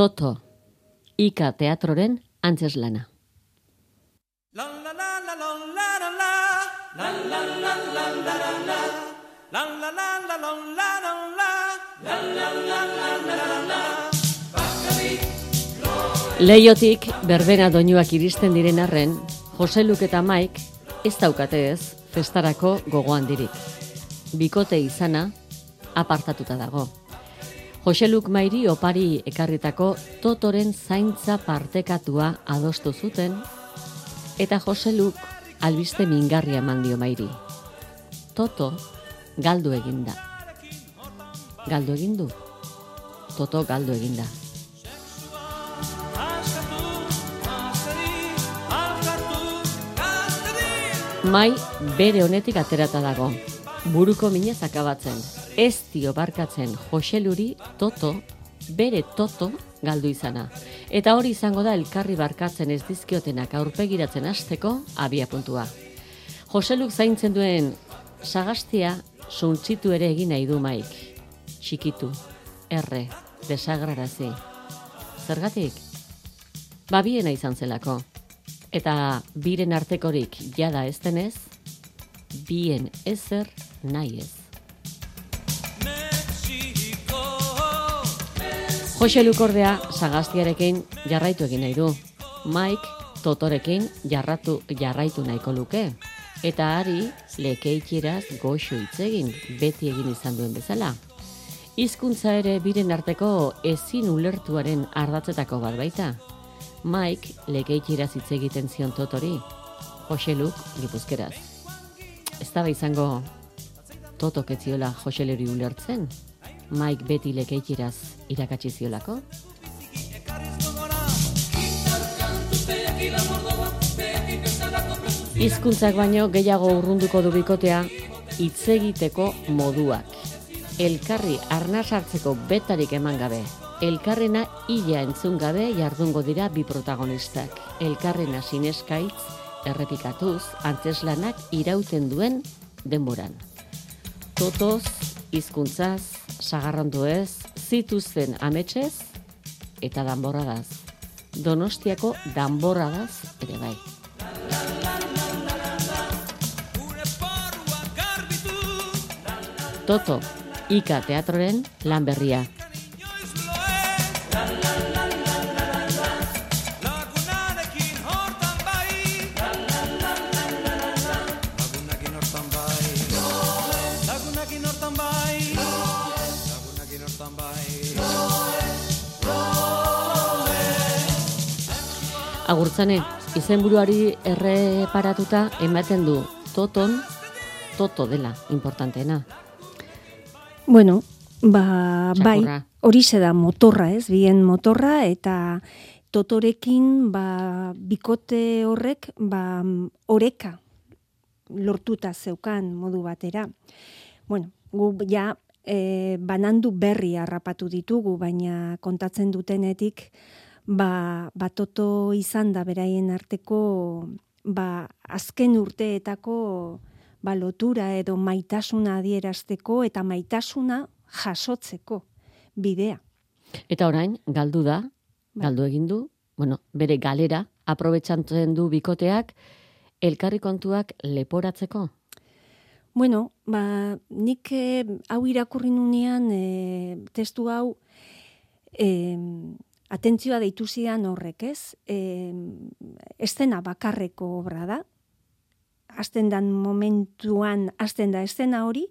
Toto, Ika Teatroren antzeslana. Leiotik berbena doinuak iristen diren arren, Jose Luke eta Mike ez daukate ez festarako gogoan dirik. Bikote izana apartatuta dago. Jose Luk Mairi opari ekarritako totoren zaintza partekatua adostu zuten eta Jose Luk albiste mingarria eman dio Mairi. Toto galdu eginda. Galdu egin du. Toto galdu eginda. Mai bere honetik aterata dago. Buruko minez akabatzen. Ez dio barkatzen Joseluri Toto, bere Toto galdu izana. Eta hori izango da elkarri barkatzen ez dizkiotenak aurpegiratzen hasteko abia puntua. Joseluk zaintzen duen sagastia suntzitu ere egin nahi du maik. Txikitu, erre, desagrarazi. Zergatik? Babiena izan zelako. Eta biren artekorik jada ez denez, bien ezer nahi ez. Jose Lukordea sagaztiarekin jarraitu egin nahi du. Mike Totorekin jarratu jarraitu nahiko luke. Eta ari lekeitieraz goxo hitz egin beti egin izan duen bezala. Hizkuntza ere biren arteko ezin ulertuaren ardatzetako bat baita. Mike lekeitieraz hitz egiten zion Totori. Jose Luk gipuzkeraz. Ez da izango Totok ez ziola Jose Leri ulertzen. Mike beti lekeitieraz irakatsi ziolako. Hizkuntzak baino gehiago urrunduko du bikotea hitz egiteko moduak. Elkarri arnaz hartzeko betarik eman gabe. Elkarrena ila entzun gabe jardungo dira bi protagonistak. Elkarrena sineskaitz errepikatuz antzeslanak irauten duen denboran. Totoz, hizkuntzaz, sagarrondu ez, zituzten ametsez eta danborradaz. Donostiako danborradaz ere bai. Toto, Ika Teatroren lan berria. Agurtzane, izenburuari erreparatuta ematen du Toton, Toto dela, importanteena. Bueno, ba, bai, Txakurra. hori da motorra, ez? Bien motorra eta totorekin ba, bikote horrek ba, oreka lortuta zeukan modu batera. Bueno, gu ja e, banandu berri harrapatu ditugu, baina kontatzen dutenetik ba, ba toto izan da beraien arteko ba, azken urteetako ba, lotura edo maitasuna adierazteko eta maitasuna jasotzeko bidea. Eta orain, galdu da, Bai. galdu egin du, bueno, bere galera, aprobetsantzen du bikoteak, elkarri kontuak leporatzeko. Bueno, ba, nik eh, hau irakurri nunean eh, testu hau eh, atentzioa deitu zidan horrek, ez? Eh, estena bakarreko obra da, hasten dan momentuan hasten da estena hori,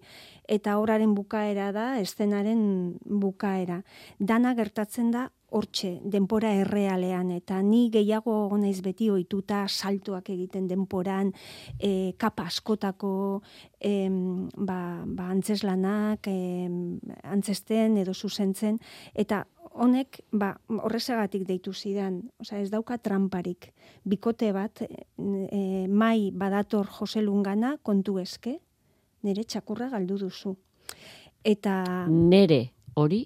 eta horaren bukaera da estenaren bukaera. Dana gertatzen da hortxe, denpora errealean, eta ni gehiago naiz beti ohituta saltoak egiten denporan, e, kapa askotako em, ba, ba antzeslanak, em, antzesten edo zuzentzen, eta honek ba, horrezagatik deitu zidan, osea ez dauka tramparik. Bikote bat, e, mai badator Joselungana kontu eske, nire txakurra galdu duzu. Eta Nere hori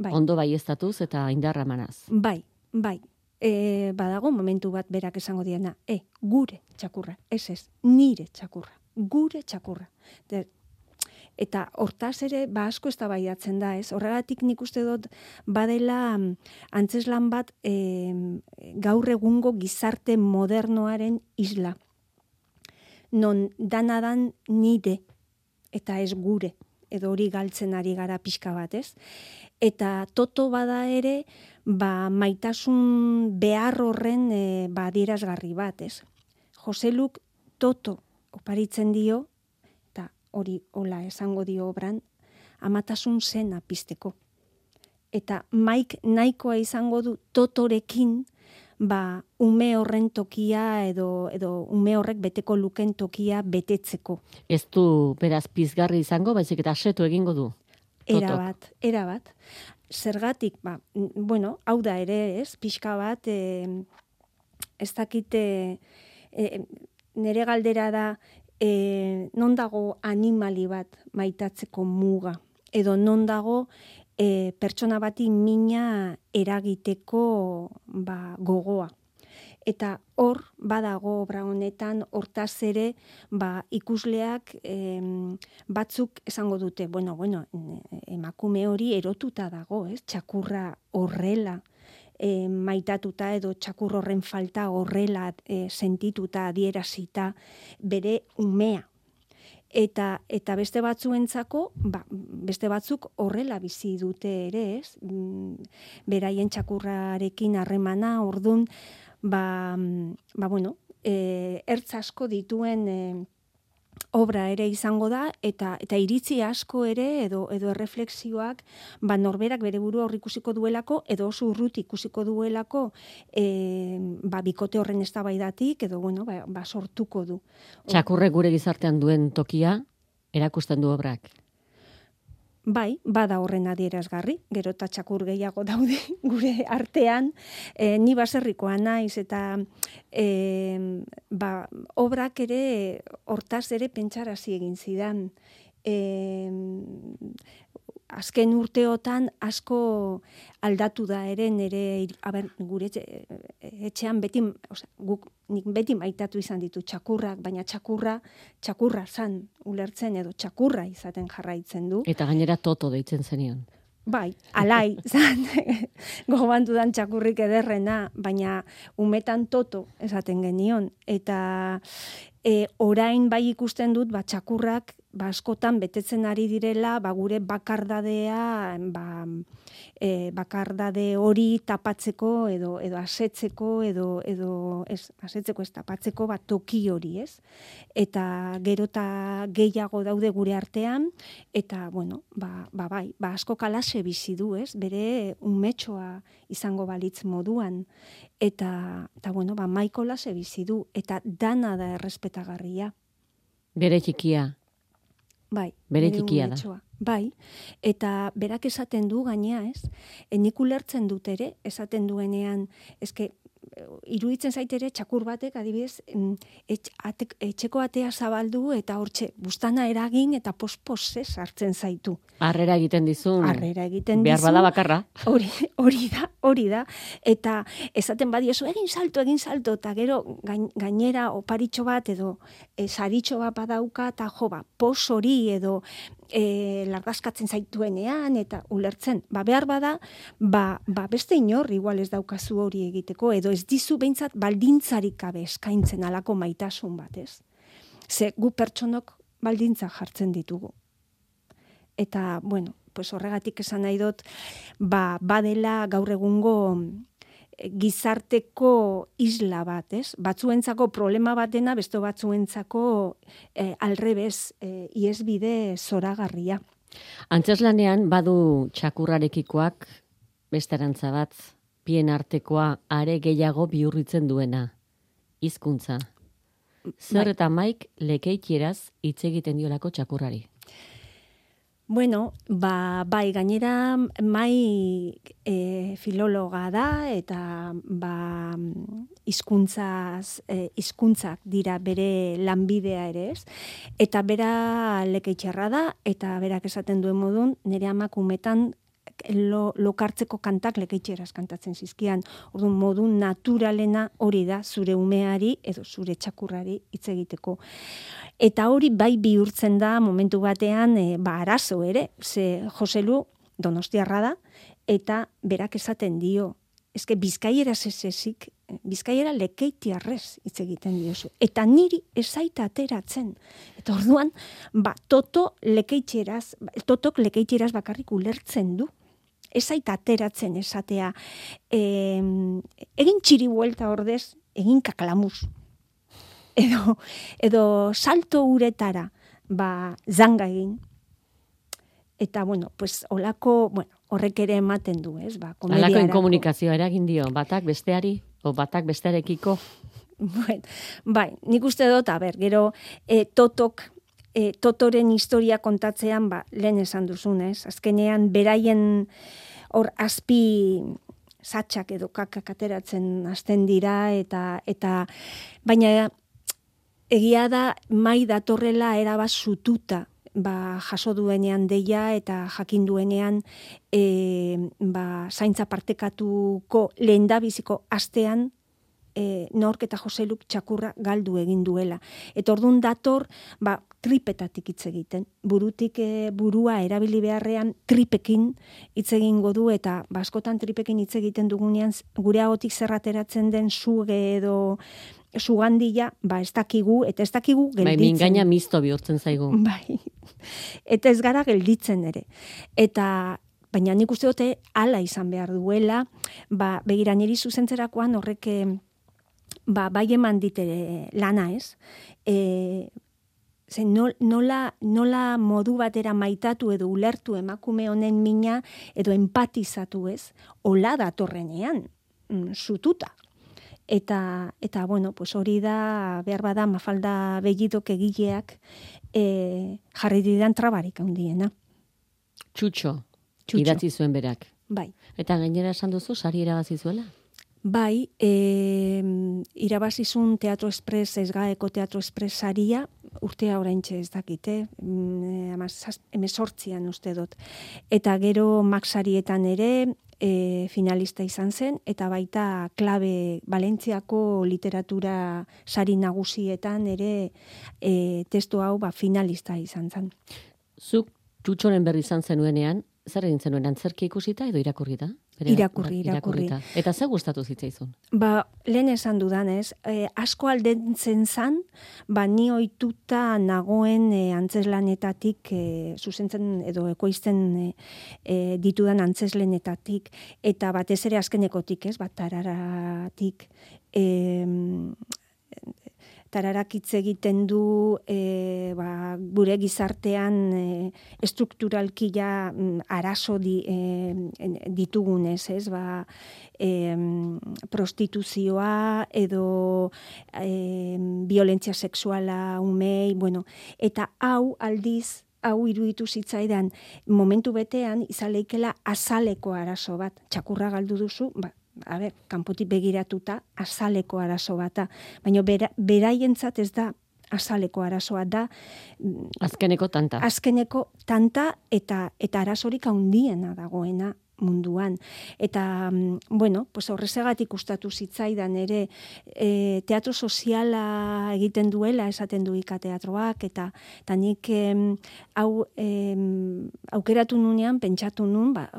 bai, ondo baieztatuz eta indarra emanaz. bai, bai, e, badago momentu bat berak esango diana, e, gure txakurra, ez ez, nire txakurra, gure txakurra. De, Eta hortaz ere, ba asko ez da, ez? Horregatik nik uste dut badela mm, antzeslan bat e, gaur egungo gizarte modernoaren isla. Non danadan nide eta ez gure edo hori galtzen ari gara pixka bat, ez? Eta toto bada ere, ba, maitasun behar horren e, ba, dierazgarri bat, ez? Joseluk toto oparitzen dio, eta hori hola esango dio obran, amatasun zena pizteko. Eta maik nahikoa izango du totorekin, ba, ume horren tokia edo, edo ume horrek beteko luken tokia betetzeko. Ez du beraz pizgarri izango, baizik eta asetu egingo du. Era bat, era bat. Zergatik, ba, bueno, hau da ere, ez, pixka bat, e, ez dakite, e, nere galdera da, e, non dago animali bat maitatzeko muga, edo non dago e, pertsona bati mina eragiteko ba, gogoa. Eta hor, badago obra honetan, hortaz ere, ba, ikusleak em, batzuk esango dute, bueno, bueno, emakume hori erotuta dago, ez? Txakurra horrela, e, maitatuta edo txakur horren falta horrela e, sentituta, adierazita, bere umea, eta eta beste batzuentzako ba, beste batzuk horrela bizi dute ere, ez? Mm, beraien txakurrarekin harremana, ordun ba, ba bueno, e, ertz asko dituen e, obra ere izango da eta eta iritzi asko ere edo edo erreflexioak ba norberak bere buru hor ikusiko duelako edo oso urrut ikusiko duelako e, ba bikote horren eztabaidatik edo bueno ba, ba sortuko du. Txakurre gure gizartean duen tokia erakusten du obrak. Bai, bada horren adierazgarri, gero eta txakur gehiago daude gure artean, e, ni baserrikoa naiz eta e, ba, obrak ere hortaz ere pentsarazi egin zidan. E, azken urteotan asko aldatu da ere nere aber, gure etxean beti osea, guk nik beti maitatu izan ditu txakurrak baina txakurra txakurra zan ulertzen edo txakurra izaten jarraitzen du. Eta gainera toto deitzen zenion Bai, alai, zan, gogoan dudan txakurrik ederrena, baina umetan toto esaten genion. Eta e, orain bai ikusten dut, ba, txakurrak ba, askotan betetzen ari direla, ba, gure bakardadea, ba, e, bakardade hori tapatzeko edo edo asetzeko edo edo ez asetzeko ez tapatzeko bat toki hori, ez? Eta gero ta gehiago daude gure artean eta bueno, ba, ba bai, ba asko kalase bizi du, ez? Bere umetxoa izango balitz moduan eta eta bueno, ba Michael bizi du eta dana da errespetagarria. Bere txikia, Bai. Bere txikia da. Bai. Eta berak esaten du gainea, ez? Enik ulertzen dut ere, esaten duenean, eske iruditzen zaitere txakur batek adibidez etxeko atea zabaldu eta hortxe bustana eragin eta pospos sartzen zaitu. Harrera egiten dizun. Harrera egiten Behar bada bakarra. Hori, hori da, hori da. Eta esaten badiozu egin salto, egin salto, eta gero gainera oparitxo bat edo e, saritxo bat badauka, eta jo, ba, pos hori edo e, largazkatzen zaituenean eta ulertzen. Ba, behar bada, ba, ba beste inor igual ez daukazu hori egiteko, edo ez dizu behintzat baldintzarik gabe eskaintzen alako maitasun bat, ez? Ze gu pertsonok baldintza jartzen ditugu. Eta, bueno, pues horregatik esan nahi dut, ba, badela gaur egungo gizarteko isla bat, ez? Batzuentzako problema batena, beste batzuentzako e, alrebez, e, iesbide zoragarria. Antzeslanean badu txakurrarekikoak besterantza bat, pien artekoa are gehiago bihurritzen duena. Hizkuntza. Zer bai. eta maik lekeitieraz hitz egiten diolako txakurrari. Bueno, ba, bai, gainera mai e, filologa da eta ba, izkuntzaz, e, izkuntzak dira bere lanbidea ere ez. Eta bera lekeitxarra da eta berak esaten duen modun nire amakumetan lo, lokartzeko kantak lekeitxeraz kantatzen zizkian. Orduan modu naturalena hori da zure umeari edo zure txakurrari hitz egiteko. Eta hori bai bihurtzen da momentu batean e, ba arazo ere, ze Joselu Donostiarra da eta berak esaten dio eske bizkaiera sesesik, bizkaiera lekeitiarrez hitz egiten diozu. Eta niri esaita ateratzen. Eta orduan, ba, toto lekeitxeraz, totok lekeitxeraz bakarrik ulertzen du. Esaita ateratzen esatea. E, egin txiri buelta ordez, egin kaklamuz. Edo, edo salto uretara, ba, zanga egin. Eta, bueno, pues, olako, bueno, horrek ere ematen du, ez? Ba, Alako inkomunikazioa eragin dio, batak besteari, o batak bestearekiko. Bueno, bai, nik uste dut, a ber, gero, e, totok, e, totoren historia kontatzean, ba, lehen esan duzunez, azkenean, beraien hor azpi satxak edo kakak ateratzen hasten dira, eta, eta baina egia da mai datorrela erabaz sututa ba, jaso duenean deia eta jakin duenean e, ba, zaintza partekatuko lehen biziko astean e, nork eta Joseluk txakurra galdu egin duela. Eta ordun dator, ba, tripetatik hitz egiten. Burutik e, burua erabili beharrean tripekin hitz egingo du eta baskotan ba, tripekin hitz egiten dugunean gure agotik zerrateratzen den suge edo sugandila, ba, ez dakigu, eta ez dakigu bai, gelditzen. Bai, mingaina misto bihurtzen zaigu. Bai, eta ez gara gelditzen ere. Eta, baina nik uste dute, ala izan behar duela, ba, begira niri zuzentzerakoan horrek, ba, bai eman ditere lana ez, e, Zer, nola, nola modu batera maitatu edo ulertu emakume honen mina edo empatizatu ez, hola datorrenean, mm, zututa. Eta, eta bueno, pues hori da, behar bada, mafalda begidok egileak e, jarri didan trabarik handiena. Txutxo, Txutxo, idatzi zuen berak. Bai. Eta gainera esan duzu, sari irabazi zuela? Bai, e, irabazizun Teatro Express, ez gaeko Teatro Express saria, urtea orain ez dakite, mm, emezortzian uste dut. Eta gero maxarietan ere, e, finalista izan zen, eta baita klabe Valentziako literatura sari nagusietan ere e, testu hau ba, finalista izan zen. Zuk txutxoren berri izan zenuenean, zer egin zenuen antzerki ikusita edo irakurri da? irakurri, irakurri. Eta ze gustatu zitzaizun? Ba, lehen esan dudanez, eh, asko aldentzen zan, ba, ni oituta nagoen eh, antzeslanetatik, eh, zuzentzen edo ekoizten eh, eh, ditudan antzeslenetatik, eta batez ere azkenekotik, ez, bat tararatik, eh, tararak hitz egiten du e, ba, gure gizartean e, estrukturalki ja mm, arazo di, e, ditugunez, ez? Ba, e, prostituzioa edo e, violentzia sexuala umei, bueno, eta hau aldiz hau iruditu zitzaidan momentu betean izaleikela azaleko arazo bat, txakurra galdu duzu, ba, a ber, kanpotik begiratuta azaleko arazo bata, baina bera, beraientzat ez da azaleko arazoa da mm, azkeneko tanta. Azkeneko tanta eta eta arazorik handiena dagoena munduan. Eta, mm, bueno, pues horrezegatik ustatu zitzaidan ere e, teatro soziala egiten duela esaten du teatroak eta, eta nik hau aukeratu nunean, pentsatu nun, ba,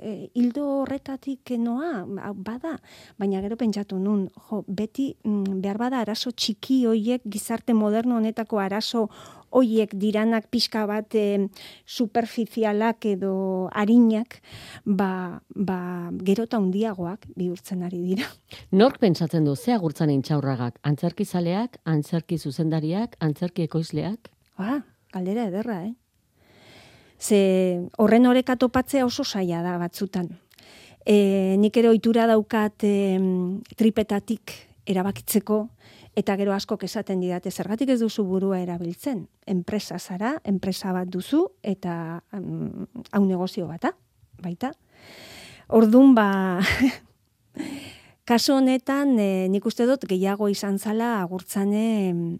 e, hildo horretatik noa, bada, baina gero pentsatu nun, jo, beti mm, behar bada arazo txiki hoiek gizarte moderno honetako arazo hoiek diranak pixka bat e, superficialak edo arinak, ba, ba gero eta hundiagoak bihurtzen ari dira. Nork pentsatzen du, ze agurtzen intxaurragak? Antzerki zaleak, antzerki zuzendariak, antzerki ekoizleak? Ba, galdera ederra, eh? Ze horren oreka topatzea oso saia da batzutan. E, nik ere ohitura daukat e, tripetatik erabakitzeko eta gero asko esaten didate zergatik ez duzu burua erabiltzen. Enpresa zara, enpresa bat duzu eta hau negozio bata, baita. Ordun ba kaso honetan e, nik uste dut gehiago izan zala agurtzane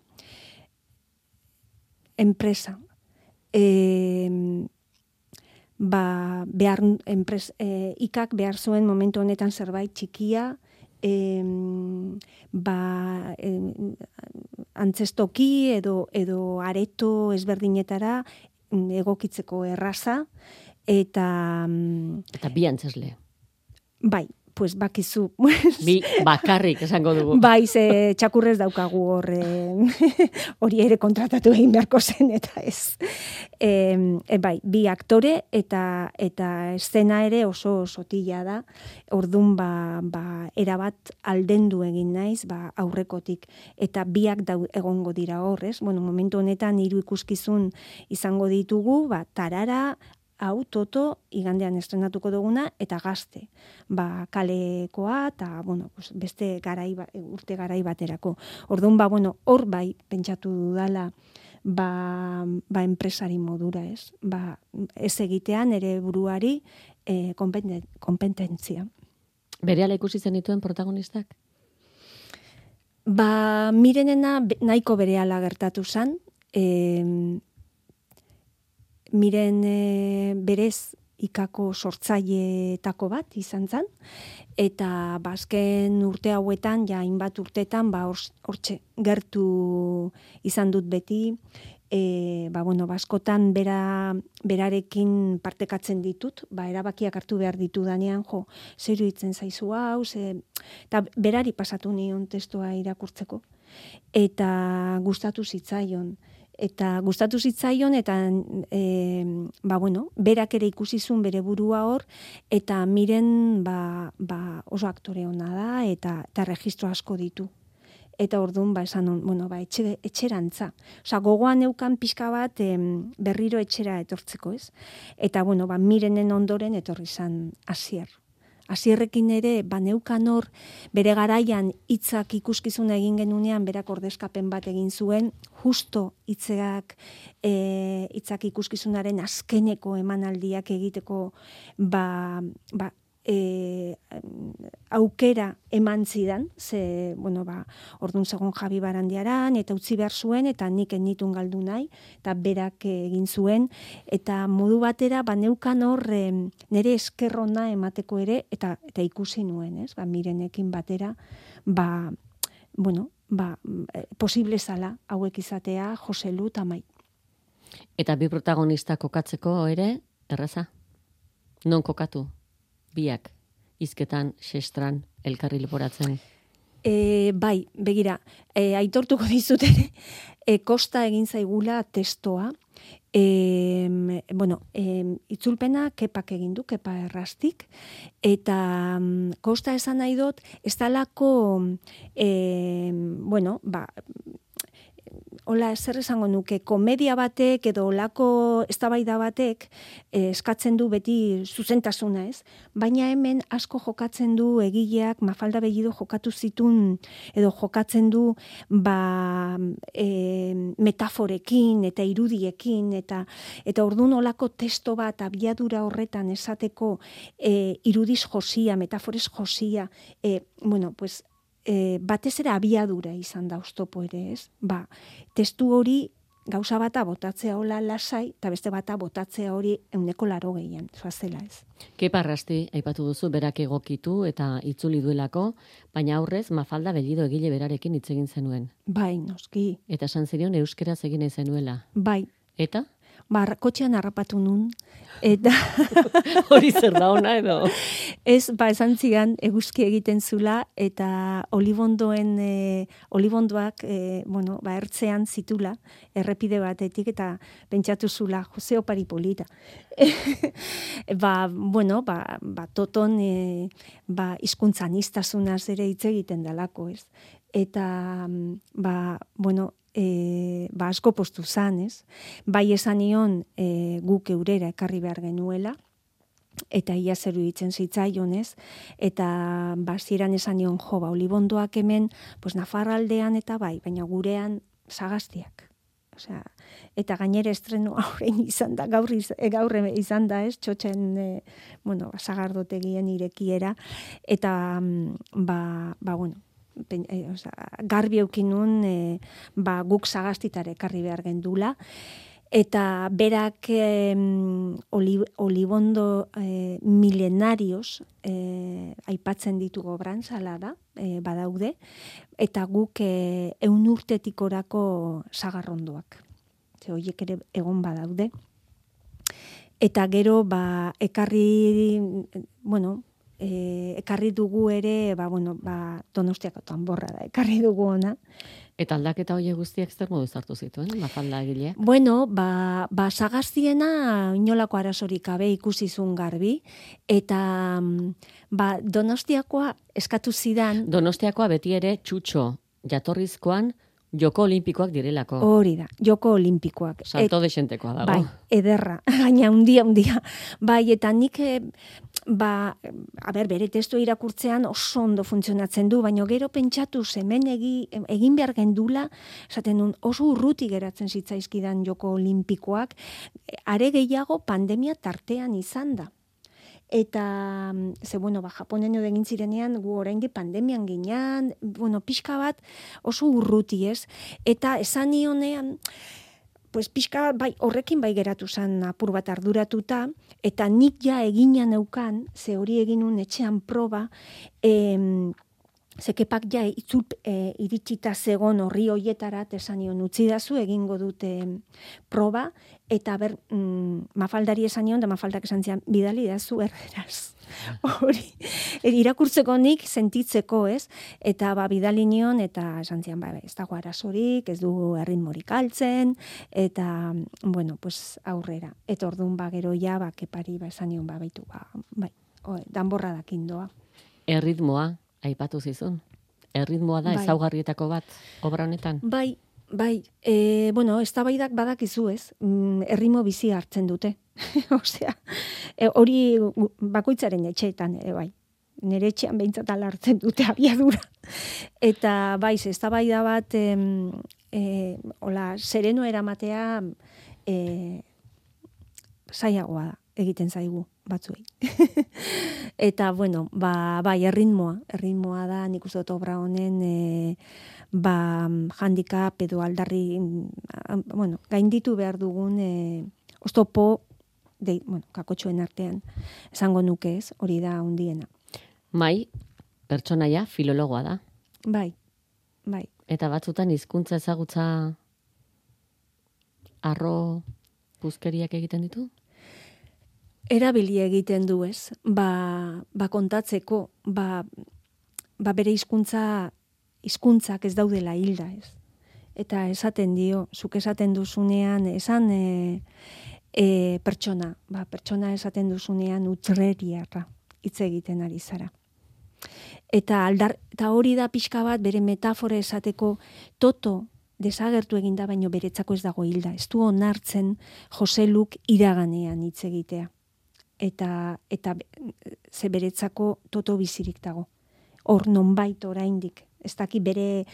enpresa, e, ba, behar, enpres, e, ikak behar zuen momentu honetan zerbait txikia, em, ba, em, antzestoki edo, edo areto ezberdinetara mm, egokitzeko erraza, eta mm, Eta bi antzesle. bai, pues bakizu, Bi bakarrik esango dugu. bai, ze txakurrez daukagu hor eh, hori ere kontratatu egin beharko zen, eta ez. E, e, bai, bi aktore eta eta eszena ere oso sotila da. Ordun ba, ba erabat aldendu egin naiz, ba aurrekotik eta biak dau, egongo dira hor, ez? Bueno, momentu honetan hiru ikuskizun izango ditugu, ba tarara, hau toto igandean estrenatuko duguna eta gazte. Ba, kalekoa eta bueno, pues beste garai ba- urte garai baterako. Orduan ba bueno, hor bai pentsatu dudala ba, ba enpresari modura, ez? Ba, ez egitean ere buruari konpeten- konpetentzia. Berehala ikusi zenituen protagonistak? Ba, mirenena nahiko berehala gertatu zan. E, miren e, berez ikako sortzaileetako bat izan zen. Eta bazken urte hauetan, ja hainbat urtetan, ba, hortxe gertu izan dut beti. E, ba, bueno, baskotan bera, berarekin partekatzen ditut, ba, erabakiak hartu behar ditu danean, jo, zer iruditzen zaizu hau, ze, eta berari pasatu nion testua irakurtzeko. Eta gustatu zitzaion. Eta gustatu zitzaion eta e, ba bueno, berak ere ikusi zuen bere burua hor eta miren ba, ba oso aktore ona da eta eta registro asko ditu. Eta ordun ba esan on, bueno, ba etxe, etxerantza. Osea, gogoan neukan pixka bat em, berriro etxera etortzeko, ez? Eta bueno, ba mirenen ondoren etorri izan hasier. Hasierrekin ere baneukan hor bere garaian hitzak ikuskizuna egin genunean berak ordezkapen bat egin zuen justo hitzeak eh hitzak ikuskizunaren azkeneko emanaldiak egiteko ba, ba e, aukera eman zidan, ze, bueno, ba, ordun segon Javi Barandiaran, eta utzi behar zuen, eta nik enitun galdu nahi, eta berak egin zuen, eta modu batera, ba, neukan hor, em, nire eskerrona emateko ere, eta, eta ikusi nuen, ez, ba, mirenekin batera, ba, bueno, ba, eh, posible zala hauek izatea Joselu eta Mai. Eta bi protagonista kokatzeko ere, erraza? Non kokatu? Biak, izketan, xestran, elkarri leporatzen. E, bai, begira, e, aitortuko dizut ere, e, kosta egin zaigula testoa, e, bueno, e, itzulpena kepak egin du, kepa errastik, eta mm, kosta esan nahi dut, ez dalako, e, bueno, ba, Ola, zer esango nuke, komedia batek edo olako eztabaida batek eh, eskatzen du beti zuzentasuna, ez? Baina hemen asko jokatzen du egileak Mafalda Bellido jokatu zitun edo jokatzen du ba, e, metaforekin eta irudiekin eta eta ordun olako testo bat abiadura horretan esateko e, irudiz josia, metaforez josia, e, bueno, pues e, batez ere abiadura izan da oztopo ere, ez? Ba, testu hori gauza bata botatzea hola lasai, eta beste bata botatzea hori euneko laro gehien, zoazela ez. Keparrasti aipatu duzu berak egokitu eta itzuli duelako, baina aurrez Mafalda Bellido egile berarekin hitz egin zenuen. Bai, noski, Eta esan zerion euskeraz egin zenuela. bai, Eta? Ba, kotxean harrapatu nun, eta Hori zer da ona edo? ez, ba, esan zigan, eguzki egiten zula, eta olibondoen, e, olibondoak, e, bueno, ba, ertzean zitula, errepide batetik, eta pentsatu zula, Jose Opari polita. ba, bueno, ba, ba toton, e, ba, izkuntzan ere hitz egiten dalako, ez? Eta, mm, ba, bueno, e, ba, asko postu zan, ez? Bai esan nion e, guk eurera ekarri behar genuela, eta ia zeru ditzen zitzaion, ez? Eta basieran esan nion jo, ba, olibondoak hemen, pues Nafarraldean eta bai, baina gurean sagaztiak. Osea, eta gainera estreno aurrein izan da, gaur, iz, e, gaur izan da, ez? Txotxen, e, bueno, sagardotegien irekiera, eta, mm, ba, ba, bueno, pen, e, osea, garbi eukin nun, e, ba, guk sagaztitare ekarri behar gendula, Eta berak em, oli, olibondo eh, milenarios eh, aipatzen ditugu obrantzala da, eh, badaude, eta guk eh, eun urtetik orako sagarrondoak. Ze horiek ere egon badaude. Eta gero, ba, ekarri, bueno, e, ekarri dugu ere, ba, bueno, ba, donostiako tanborra da, ekarri dugu ona. Eta aldaketa horiek guztiak zer modu zartu zituen, mafalda egile? Bueno, ba, ba sagaztiena inolako arazorik gabe ikusi zuen garbi, eta mm, ba, donostiakoa eskatu zidan, Donostiakoa beti ere txutxo jatorrizkoan joko olimpikoak direlako. hori da, joko olimpikoak. Salto desentekoa dago. Bai, ederra, gaina undia, undia. Bai, eta nik, eh, ba, a ber, bere testu irakurtzean oso ondo funtzionatzen du, baina gero pentsatu hemen egi, egin behar gendula, esaten nun, oso urruti geratzen zitzaizkidan joko olimpikoak, are gehiago pandemia tartean izan da. Eta, ze, bueno, ba, Japonen egin zirenean, gu oraindik pandemian ginean, bueno, pixka bat oso urruti ez. Eta esan nionean, pues pixka bai, horrekin bai geratu zan apur bat arduratuta, eta nik ja egina neukan, ze hori egin nun etxean proba, em, Zekepak ja itzul e, iritsita zegon horri hoietara esan nion utzi dazu egingo dute proba eta ber mm, mafaldari esan nion da mafaldak esan zian bidali dazu erderaz. Hori e, irakurtzeko nik sentitzeko, ez? Eta ba bidali nion eta esan zian ba ez dago arazorik, ez du erritmorik altzen eta bueno, pues aurrera. Eta ordun ba gero ja ba kepari ba esan nion ba baitu ba bai, o, danborra dakin doa. Erritmoa, aipatu zizun. Erritmoa da Bai. ezaugarrietako bat obra honetan. Bai, bai, e, bueno, eztabaidak badakizu ez, mm, errimo bizi hartzen dute. Osea, e, hori bakoitzaren etxeetan ere bai. Nere etxean behintzat hartzen dute abiadura. Eta bai, eztabaida bat, em, e, hola, sereno eramatea e, zaiagoa da, egiten zaigu batzuei. Eta, bueno, ba, bai, erritmoa, erritmoa da, nik uste dut obra honen, e, ba, handicap edo aldarri, mm, bueno, gainditu behar dugun, e, oztopo, de, bueno, kakotxoen artean, esango nuke ez, hori da hundiena. Mai, pertsonaia filologoa da. Bai, bai. Eta batzutan hizkuntza ezagutza arro puzkeriak egiten ditu? Erabili egiten du, ez? Ba, ba kontatzeko, ba, ba bere hizkuntza hizkuntzak ez daudela hilda, ez? Eta esaten dio, zuk esaten duzunean, esan e, e, pertsona, ba, pertsona esaten duzunean utreriarra hitz egiten ari zara. Eta, aldar, eta hori da pixka bat bere metafora esateko toto desagertu eginda baino beretzako ez dago hilda. Ez du onartzen Joseluk iraganean hitz egitea eta eta ze beretzako toto bizirik dago. Hor nonbait oraindik ez daki bere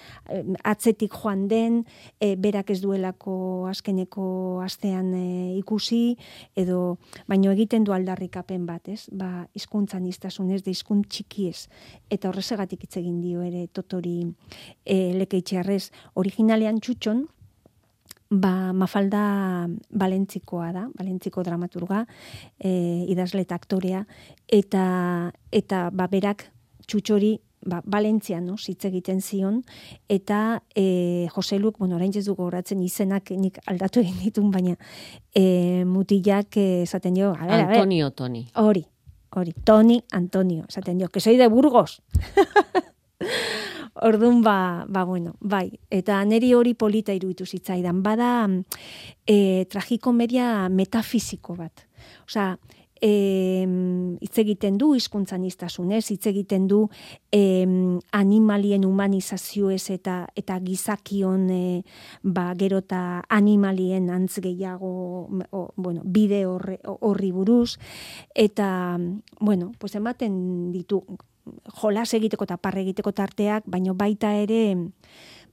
atzetik joan den, e, berak ez duelako azkeneko astean e, ikusi, edo, baino egiten du aldarrikapen bat, ez? Ba, hizkuntzan iztasunez, de hizkunt txikiez. Eta horrezegatik hitz egin dio ere totori e, lekeitxearrez. Originalean txutxon, ba, mafalda balentzikoa da, balentziko dramaturga, e, idazle eta aktorea, eta, eta ba, berak txutxori ba, Balentzian, no, hitz egiten zion, eta e, Joseluk, bueno, orain ez dugu horatzen izenak nik aldatu egin ditun, baina e, mutilak esaten dio, a a ver, Antonio Toni. hori, hori, Toni Antonio, esaten dio, que soy de Burgos. Ordun ba, ba bueno, bai, eta neri hori polita iruditu zitzaidan. Bada e, tragikomedia metafisiko bat. Osea, em, hitz egiten du hizkuntzan iztasunez, hitz egiten du em, animalien humanizazioez eta eta gizakion e, ba gero eta animalien antz gehiago o, bueno, bide horre, horri buruz eta bueno, pues ematen ditu jolas egiteko eta parre egiteko tarteak, baino baita ere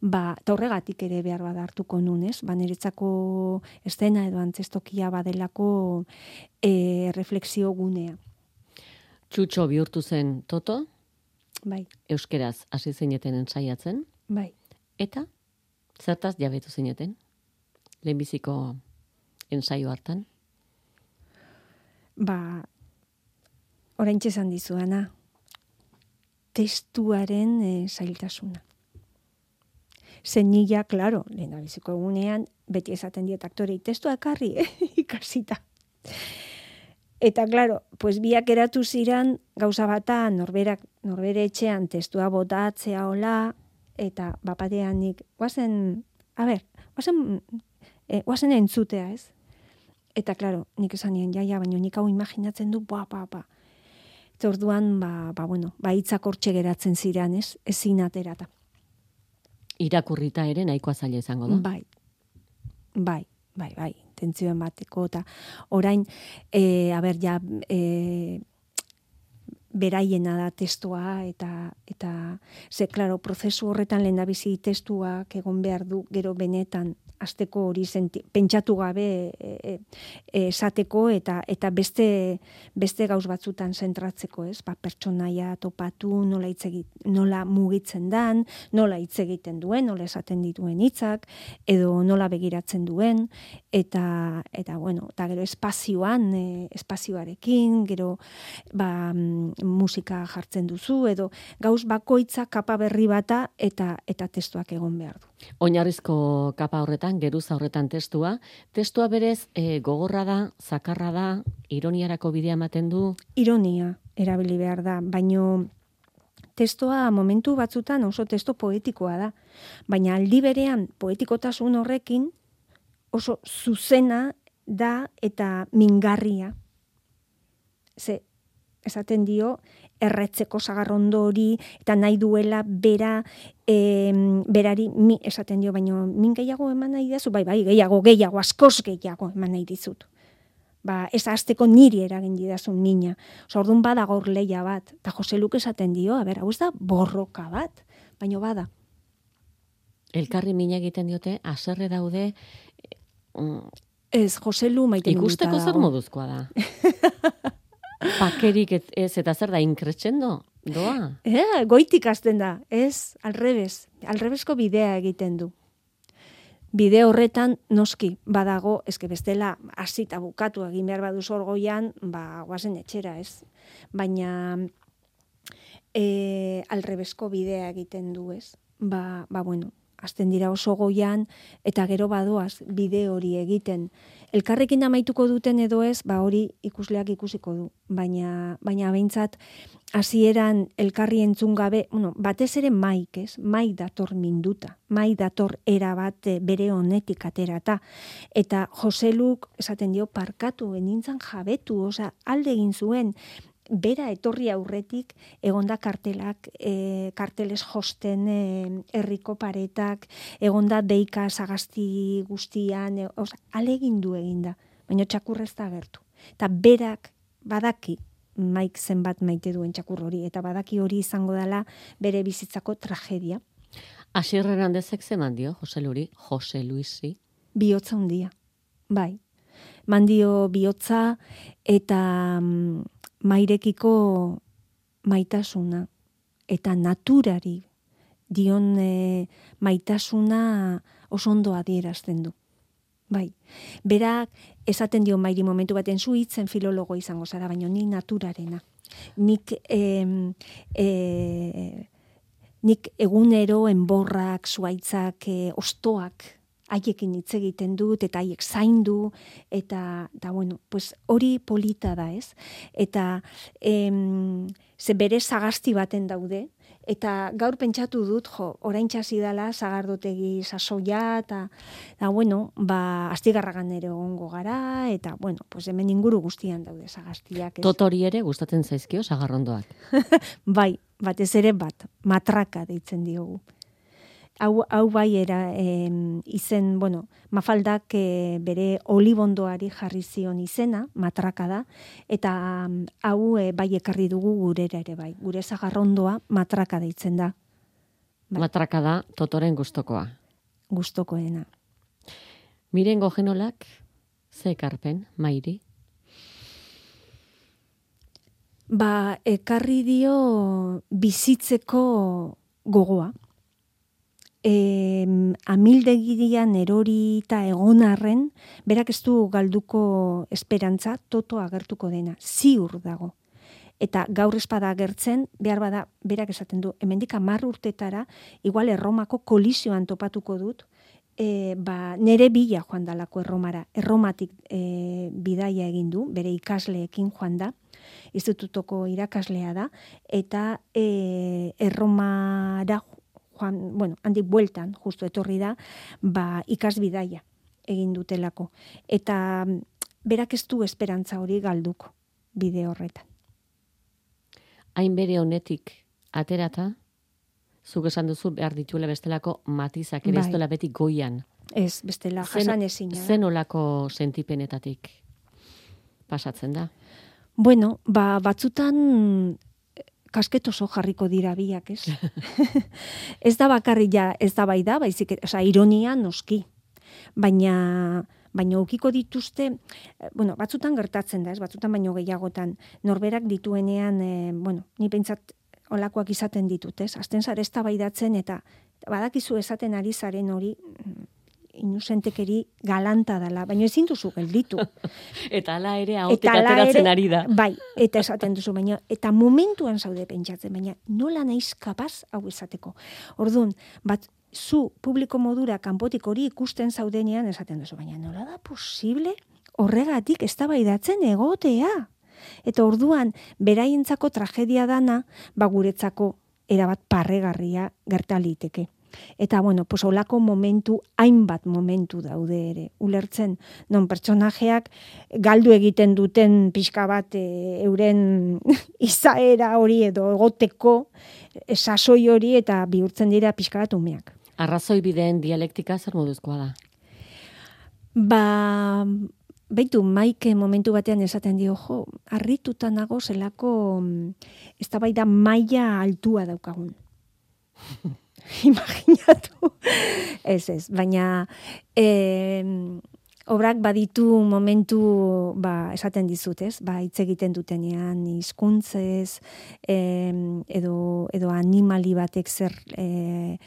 ba, eta horregatik ere behar bada hartuko nun, ez? Ba, niretzako estena edo antzestokia badelako e, refleksio gunea. Txutxo bihurtu zen Toto, Bai, euskeraz hasi zineten ensaiatzen, bai. eta zertaz jabetu zineten? Lehenbiziko ensaio hartan? Ba, orain txesan dizuana, testuaren e, zailtasuna. Zenila, klaro, lehen biziko egunean, beti esaten diet aktorei, testua ekarri, ikasita. Eta, klaro, pues biak eratu ziran, gauza bata, norberak, norbere etxean testua botatzea hola, eta bapatean nik, guazen, a ber, guazen, e, guazen entzutea, ez? Eta, klaro, nik esan nien, jaia, baina nik hau imaginatzen du, ba, ba, ba. Eta orduan, ba, ba, bueno, ba, itzak hortxe geratzen ziren, ez? Ezin aterata. Irakurrita ere nahikoa zaila izango da. Bai, bai, bai, bai, tentzioen bateko, eta orain, e, a ber, ja, e, beraiena da testua eta eta ze claro prozesu horretan lehendabizi testuak egon behar du gero benetan asteko hori senti, pentsatu gabe e, e, esateko eta eta beste beste gauz batzutan zentratzeko, ez? Ba, pertsonaia topatu, nola hitz nola mugitzen dan, nola hitz egiten duen, nola esaten dituen hitzak edo nola begiratzen duen eta eta bueno, eta gero espazioan, e, espazioarekin, gero ba, mm, musika jartzen duzu edo gauz bakoitza kapa berri bata eta eta testuak egon behar du. Oinarrizko kapa horretan, geruza horretan testua, testua berez e, gogorra da, zakarra da, ironiarako bidea ematen du? Ironia erabili behar da, baino testoa momentu batzutan oso testo poetikoa da, baina aldi berean poetikotasun horrekin oso zuzena da eta mingarria. Ze, esaten dio, erretzeko zagarrondo hori, eta nahi duela bera, e, berari, mi, esaten dio, baino, min gehiago eman nahi dazu, bai, bai, gehiago, gehiago, askoz gehiago eman nahi dizut. Ba, ez azteko niri eragin didazun mina. Oso, orduan bada gaur leia bat, eta Jose Luke esaten dio, a ber, hau ez da borroka bat, baino bada. Elkarri mina egiten diote, aserre daude, mm, Ez, Jose Lu maite Ikusteko zer moduzkoa da. Pakerik ez eta zer da inkretxendo? Doa? Eh, goitik azten da, ez, alrebez, alrebesko bidea egiten du. Bide horretan noski badago, eske bestela hasita bukatu egin behar badu sorgoian, ba goazen etxera, ez? Baina eh alrebesko bidea egiten du, ez? Ba, ba bueno, azten dira oso goian eta gero badoaz bide hori egiten elkarrekin amaituko duten edo ez, ba hori ikusleak ikusiko du. Baina, baina behintzat, hasieran elkarri entzun gabe, bueno, batez ere maik, ez? Mai dator minduta, mai dator era bat eh, bere honetik aterata. Eta Joseluk, esaten dio, parkatu, enintzan jabetu, oza, alde egin zuen, bera etorri aurretik egonda kartelak e, karteles josten e, herriko paretak egonda deika sagasti guztian e, oza, alegin du eginda baina txakurrez da gertu eta berak badaki maik zenbat maite duen txakur hori eta badaki hori izango dela bere bizitzako tragedia Asier Hernandezek zeman dio, Jose Luri, Jose Luisi? Biotza hundia, bai. Mandio bihotza eta mm, mairekiko maitasuna eta naturari dion e, maitasuna oso ondo adierazten du. Bai, berak esaten dio mairi momentu baten zu hitzen filologo izango zara, baina ni naturarena. Nik, e, e, nik egunero enborrak, zuaitzak, e, ostoak, haiekin hitz egiten dut eta haiek zaindu eta da bueno, pues hori polita da, ez? Eta em, ze bere sagasti baten daude eta gaur pentsatu dut jo, orain txasi dela sagardotegi sasoia eta da bueno, ba astigarragan ere egongo gara eta bueno, pues hemen inguru guztian daude sagastiak, ez? Totori ere gustatzen zaizkio sagarrondoak. bai, batez ere bat, matraka deitzen diogu hau, hau bai era izen, bueno, mafaldak e, bere olibondoari jarri zion izena, matraka da, eta hau e, bai ekarri dugu gurera ere bai. Gure zagarrondoa matraka deitzen da. Bai. Matraka da totoren gustokoa. Gustokoena. Miren gogenolak, ze ekarpen, mairi? Ba, ekarri dio bizitzeko gogoa e, amildegian erorita egon arren, berak ez du galduko esperantza, toto agertuko dena, ziur dago. Eta gaur espada agertzen, behar bada, berak esaten du, hemendik amar urtetara, igual erromako kolisioan topatuko dut, e, ba, nere bila joan dalako erromara, erromatik e, bidaia egin du, bere ikasleekin joan da, institutoko irakaslea da, eta e, erromara joan, bueno, handik bueltan, justu etorri da, ba, ikasbidaia egin dutelako. Eta mm, berak ez du esperantza hori galduko bide horretan. Hain bere honetik aterata, zuk esan duzu behar dituela bestelako matizak, ere Bai. beti goian. Ez, bestela, jasan ezina. da. Zen olako sentipenetatik pasatzen da. Bueno, ba, batzutan kasket oso jarriko dira biak, ez? ez da bakarri ja, ez da bai da, baizik, oza, ironia noski. Baina, baina ukiko dituzte, eh, bueno, batzutan gertatzen da, ez? Batzutan baino gehiagotan, norberak dituenean, eh, bueno, ni pentsat olakoak izaten ditut, ez? Azten zare ez eta badakizu esaten ari zaren hori, mm, inusentekeri galanta dela, baina ezin duzu gelditu. Eta hala ere ahotik ateratzen ari da. Bai, eta esaten duzu, baina, eta momentuan zaude pentsatzen, baina nola naiz kapaz hau esateko. Orduan, bat, zu publiko modura kanpotik hori ikusten zaudenean esaten duzu, baina nola da posible horregatik eztabaidatzen egotea. Eta orduan, beraientzako tragedia dana, ba guretzako erabat parregarria gerta liteke. Eta bueno, pues olako momentu, hainbat momentu daude ere. Ulertzen, non pertsonajeak galdu egiten duten pixka bat e, euren izaera hori edo egoteko e, sasoi hori eta bihurtzen dira pixka bat umeak. Arrazoi bideen dialektika zer moduzkoa da. Ba, beitu, maike momentu batean esaten dio, jo, harrituta nago zelako mm, eztabaida maila altua daukagun. Imaginatu. ez, ez, baina e, obrak baditu momentu ba, esaten dizut, ez? Ba, hitz egiten dutenean hizkuntzez em, edo, edo animali batek zer e,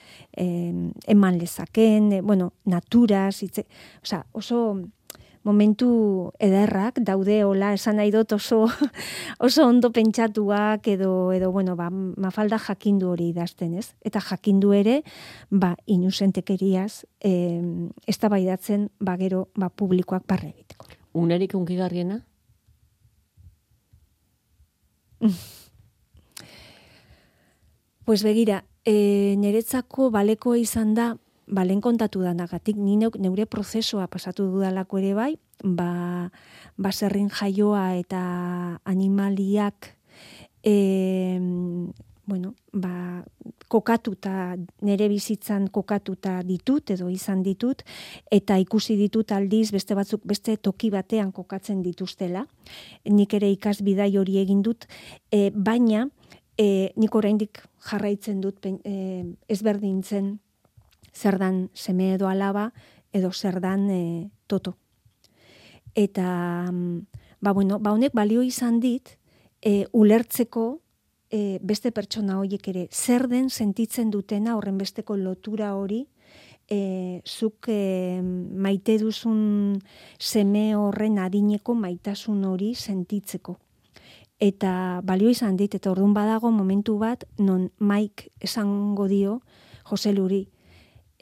em, eman lezaken, e, bueno, naturaz, hitze, osea, oso momentu ederrak daude hola esan nahi dut oso oso ondo pentsatuak edo edo bueno ba mafalda jakindu hori idazten, ez? Eta jakindu ere ba inusentekeriaz eh eztabaidatzen ba gero ba publikoak barre egiteko. Unerik unkigarriena? Pues begira, e, niretzako baleko izan da, balen kontatu danagatik, ni neure prozesua pasatu dudalako ere bai, ba, baserrin jaioa eta animaliak e, bueno, ba, kokatuta, nere bizitzan kokatuta ditut edo izan ditut, eta ikusi ditut aldiz beste batzuk beste toki batean kokatzen dituztela. Nik ere ikasbidai hori egin dut, e, baina e, nik oraindik jarraitzen dut e, ezberdintzen zer dan seme edo alaba edo zer dan e, toto. Eta, mm, ba, bueno, ba honek balio izan dit, e, ulertzeko e, beste pertsona horiek ere zer den sentitzen dutena horren besteko lotura hori e, zuk e, maite duzun seme horren adineko maitasun hori sentitzeko. Eta balio izan dit, eta orduan badago momentu bat, non Mike esango dio, Jose Luri,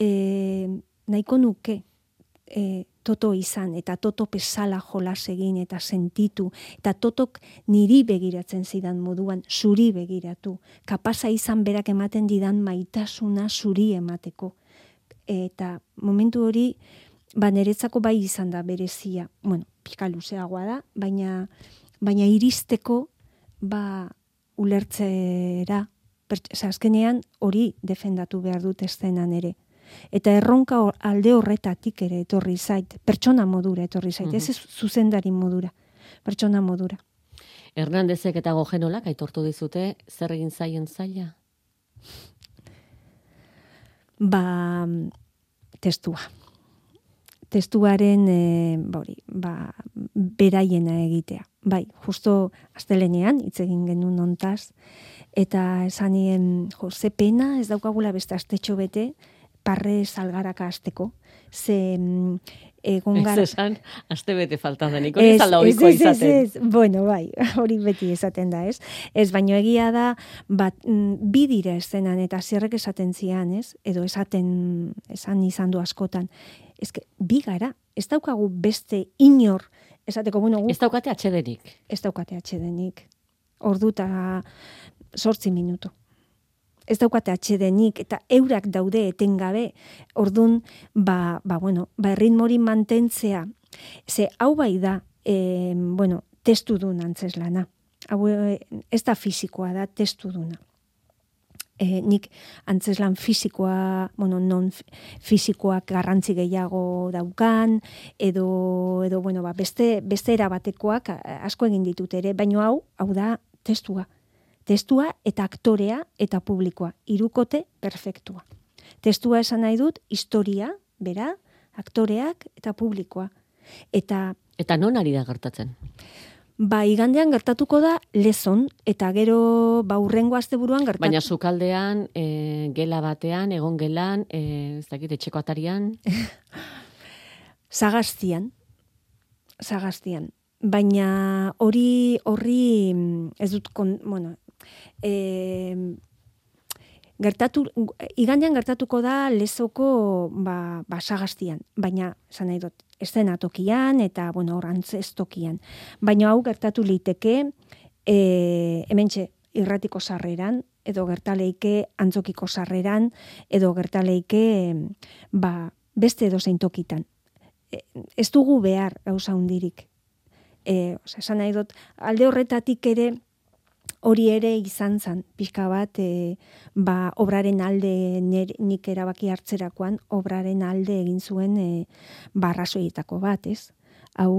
e, nahiko nuke e, toto izan, eta toto pesala jolas egin, eta sentitu, eta totok niri begiratzen zidan moduan, zuri begiratu. Kapasa izan berak ematen didan maitasuna zuri emateko. Eta momentu hori, ba niretzako bai izan da berezia. Bueno, pika luzeagoa da, baina baina iristeko ba ulertzera pert- osea, azkenean hori defendatu behar dut eszenan ere. Eta erronka alde horretatik ere etorri zait, pertsona modura etorri zait, ez ez zuzendari modura, pertsona modura. Hernandezek eta Gojenolak aitortu dizute zer egin zaien zaila? Ba, testua. Testuaren, e, ba, hori, ba, beraiena egitea. Bai, justo astelenean hitz egin genuen hontaz, eta esanien, jo, ze pena ez daukagula beste astetxo bete, parre salgaraka azteko. Ze egon Ez gara... esan, aste bete falta denik, hori zalda ohikoa ez, ez, izaten. ez, bueno, bai, hori beti esaten da, ez? Ez, baino egia da, bat, mm, bi dira eszenan, eta zerrek esaten zian, ez? Edo esaten, esan izan du askotan. Ez que, bi gara, ez daukagu beste inor, esateko, bueno, gu, Ez daukate atxedenik. ez daukate atxedenik. Ordu eta sortzi minutu. Ez daukate atxedenik eta eurak daude etengabe. Ordun ba, ba, bueno, ba, erritmori mantentzea. Ze hau bai da, e, bueno, testu dun antzeslana. Hau eh, ez da fisikoa da, testu duna. E, nik antzeslan fisikoa, bueno, non fi- fisikoak garrantzi gehiago daukan, edo, edo bueno, ba, beste, beste erabatekoak asko egin ditut ere, baino hau, hau da testua. Testua eta aktorea eta publikoa. Irukote perfektua. Testua esan nahi dut, historia, bera, aktoreak eta publikoa. Eta Eta non ari da gertatzen? ba, igandean gertatuko da lezon, eta gero ba, urrengo asteburuan gertatu. Baina sukaldean, e, gela batean, egon gelan, e, ez dakit, etxeko atarian, Zagaztian. Zagaztian. Baina hori horri mm, ez dut kon, bueno, e, gertatu igandean gertatuko da lezoko ba, ba Sagaztian, baina esan nahi dut eszenatokian eta bueno, hor antzestokian. Baina hau gertatu liteke e, hementxe irratiko sarreran edo gertaleike antzokiko sarreran edo gertaleike ba, beste edo tokitan e, ez dugu behar gauza hundirik. E, osea, esan nahi dut, alde horretatik ere hori ere izan zan, pixka bat, e, ba, obraren alde ner, nik erabaki hartzerakoan, obraren alde egin zuen e, barrazoietako bat, ez? Hau,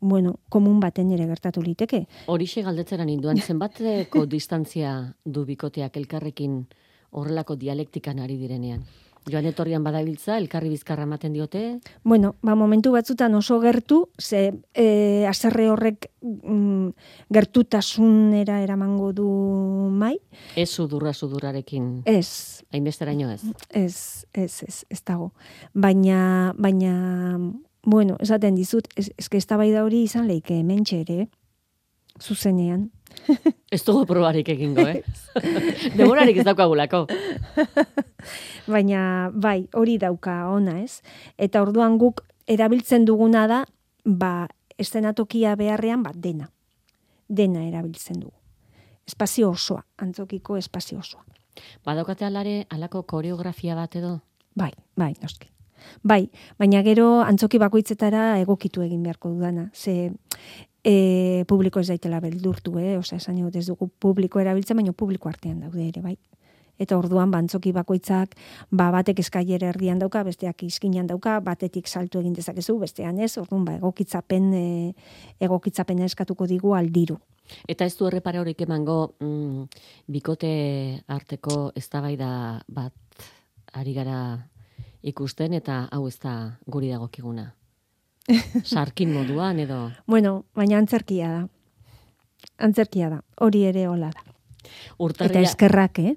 bueno, komun baten ere gertatu liteke. horixe galdetzeran induan, zenbateko distantzia du bikoteak elkarrekin horrelako dialektikan ari direnean? Joan etorrian badabiltza, elkarri bizkarra ematen diote, Bueno, ba, momentu batzutan oso gertu, ze e, aserre horrek mm, gertutasunera eramango du mai, ez sudurra sudurrarekin, ez, hainbesteraino ez. Ez, ez, ez, ez dago. Baina, baina, bueno, esaten dizut, ez, ez que eztabaida hori izan leike hementxe ere, zuzenean. Ez dugu probarik egingo, eh? Demorarik ez daukagulako. Baina, bai, hori dauka ona, ez? Eta orduan guk erabiltzen duguna da, ba, eszenatokia beharrean, ba, dena. Dena erabiltzen dugu. Espazio osoa, antzokiko espazio osoa. Badaukate alare, alako koreografia bat edo? Bai, bai, noski. Bai, baina gero antzoki bakoitzetara egokitu egin beharko dudana. Ze e, publiko ez daitela beldurtu, eh? Osea, esan ez dugu publiko erabiltzen, baina publiko artean daude ere, bai. Eta orduan bantzoki bakoitzak ba batek eskailer erdian dauka, besteak izkinan dauka, batetik saltu egin dezakezu, bestean ez. Orduan ba egokitzapen e, egokitzapena eskatuko digu aldiru. Eta ez du errepara horik emango mm, bikote arteko eztabaida bat ari gara ikusten eta hau ez da guri dagokiguna. Sarkin moduan edo Bueno, baina antzerkia da. Antzerkia da. Hori ere hola da. Eta urtarrila, eskerrak, eh?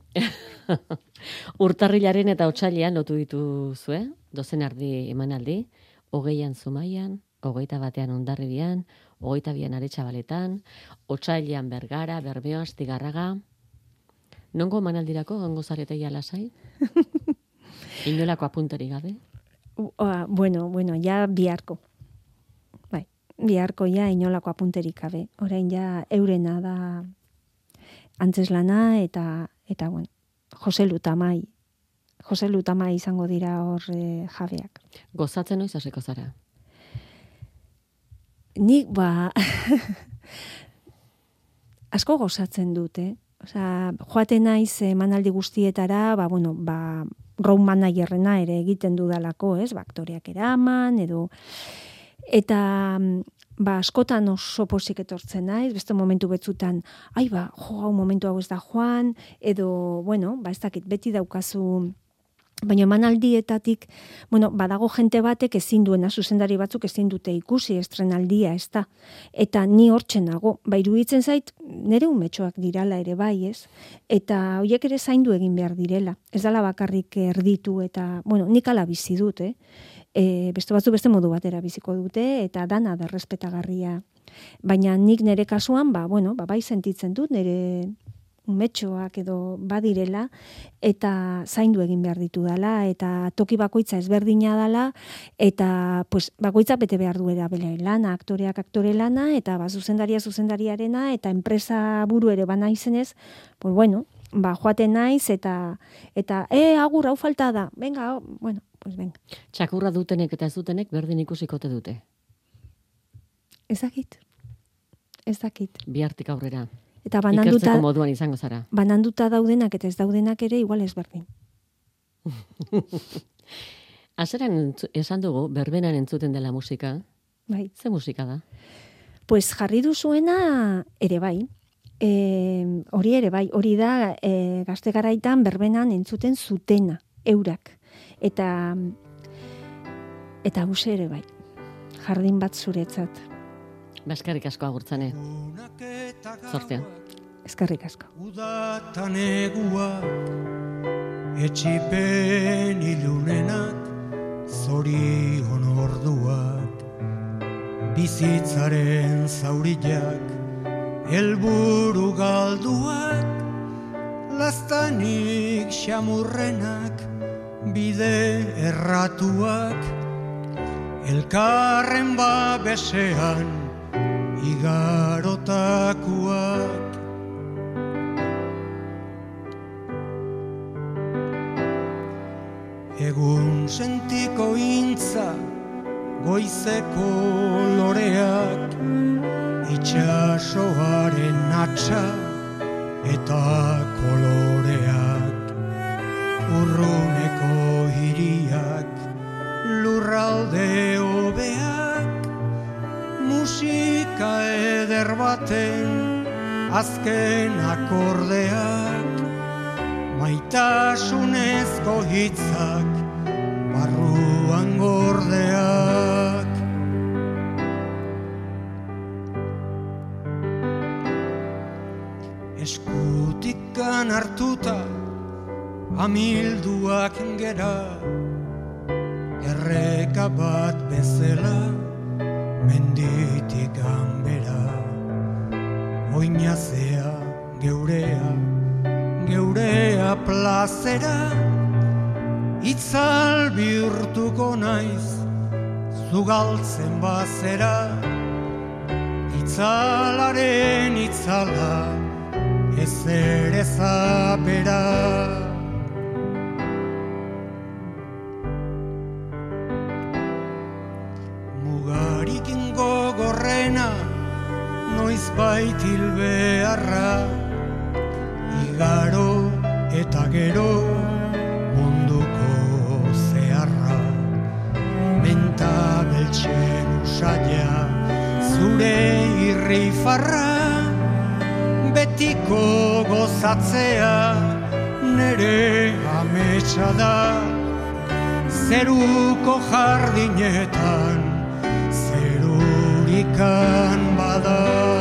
urtarrilaren eta otsailean lotu dituzue, dozen ardi emanaldi, hogeian zumaian, hogeita batean ondarribian, hogeita bian aretxabaletan, otsailean bergara, bermeo, astigarraga. Nongo emanaldirako, gongo zarete ja lasai? Inolako apunteri gabe? Oa, bueno, bueno, ja biharko. Biharko ja inolako apunterik gabe. Orain ja eurena da antzeslana eta eta bueno, Jose Lutamai. Jose Lutamai izango dira hor eh, jabeak. Gozatzen noiz hasiko zara? Nik ba asko gozatzen dute. Osea, joaten naiz emanaldi guztietara, ba bueno, ba road managerrena ere egiten dudalako, ez? Ba aktoreak eraman edo eta mm, ba askotan oso posik etortzen naiz, beste momentu betzutan, ai ba, jo, hau momentu hau ez da joan edo bueno, ba ez dakit beti daukazu Baina emanaldietatik, bueno, badago jente batek ezin duena, zuzendari batzuk ezin dute ikusi estrenaldia, ez da. Eta ni hortzen nago, ba iruditzen zait, nire umetxoak dirala ere bai, ez? Eta hoiek ere zaindu egin behar direla. Ez dala bakarrik erditu eta, bueno, nik ala bizi dut, eh? E, beste batzu beste modu batera biziko dute eta dana da respetagarria. Baina nik nire kasuan, ba, bueno, ba, bai sentitzen dut, nire umetxoak edo badirela eta zaindu egin behar ditu dela eta toki bakoitza ezberdina dela eta pues, bakoitza bete behar duera bele lana, aktoreak aktore lana eta ba, zuzendaria zuzendariarena eta enpresa buru ere bana izenez, pues bueno, ba, joaten naiz eta eta e, agur, hau falta da, venga, bueno, pues venga. Txakurra dutenek eta ez dutenek berdin ikusikote dute. Ez dakit. Ez dakit. Biartik aurrera. Eta bananduta, Ikertzeko moduan izango zara. bananduta daudenak eta ez daudenak ere igual ez berdin. Azeran esan dugu, berbenan entzuten dela musika. Bai. Ze musika da? Pues jarri duzuena ere bai. E, hori ere bai, hori da e, gazte garaitan berbenan entzuten zutena, eurak. Eta eta hause ere bai. Jardin bat zuretzat. Baskarrik asko agurtzane. Zortea. Eskerrik asko. Udatan eguak, etxipen ilunenak, zorion orduak, bizitzaren zaurillak, helburu galduak, lastanik xamurrenak, bide erratuak, elkarren babesean, igarotakuak. Egun sentiko intza, goizeko loreak, itxasoaren atxa eta koloreak, urruneko hiriak, lurralde hobeak, musika eder baten azken akordeak, maitasunezko hitzak barruan gordeak. Eskutikan hartuta amilduak gera Erreka bat bezala menditik ganbera Oinazea geurea geurea plazera. Itzal bihurtuko naiz zugaltzen bazera. Itzalaren itzala ez ere zapera gogorrena noiz baitil beharra. Igaro eta gero munduko zeharra. Menta beltsen usaila zure irrifarra betiko gozatzea nere ametsa da. Zeruko jardinetan taken by the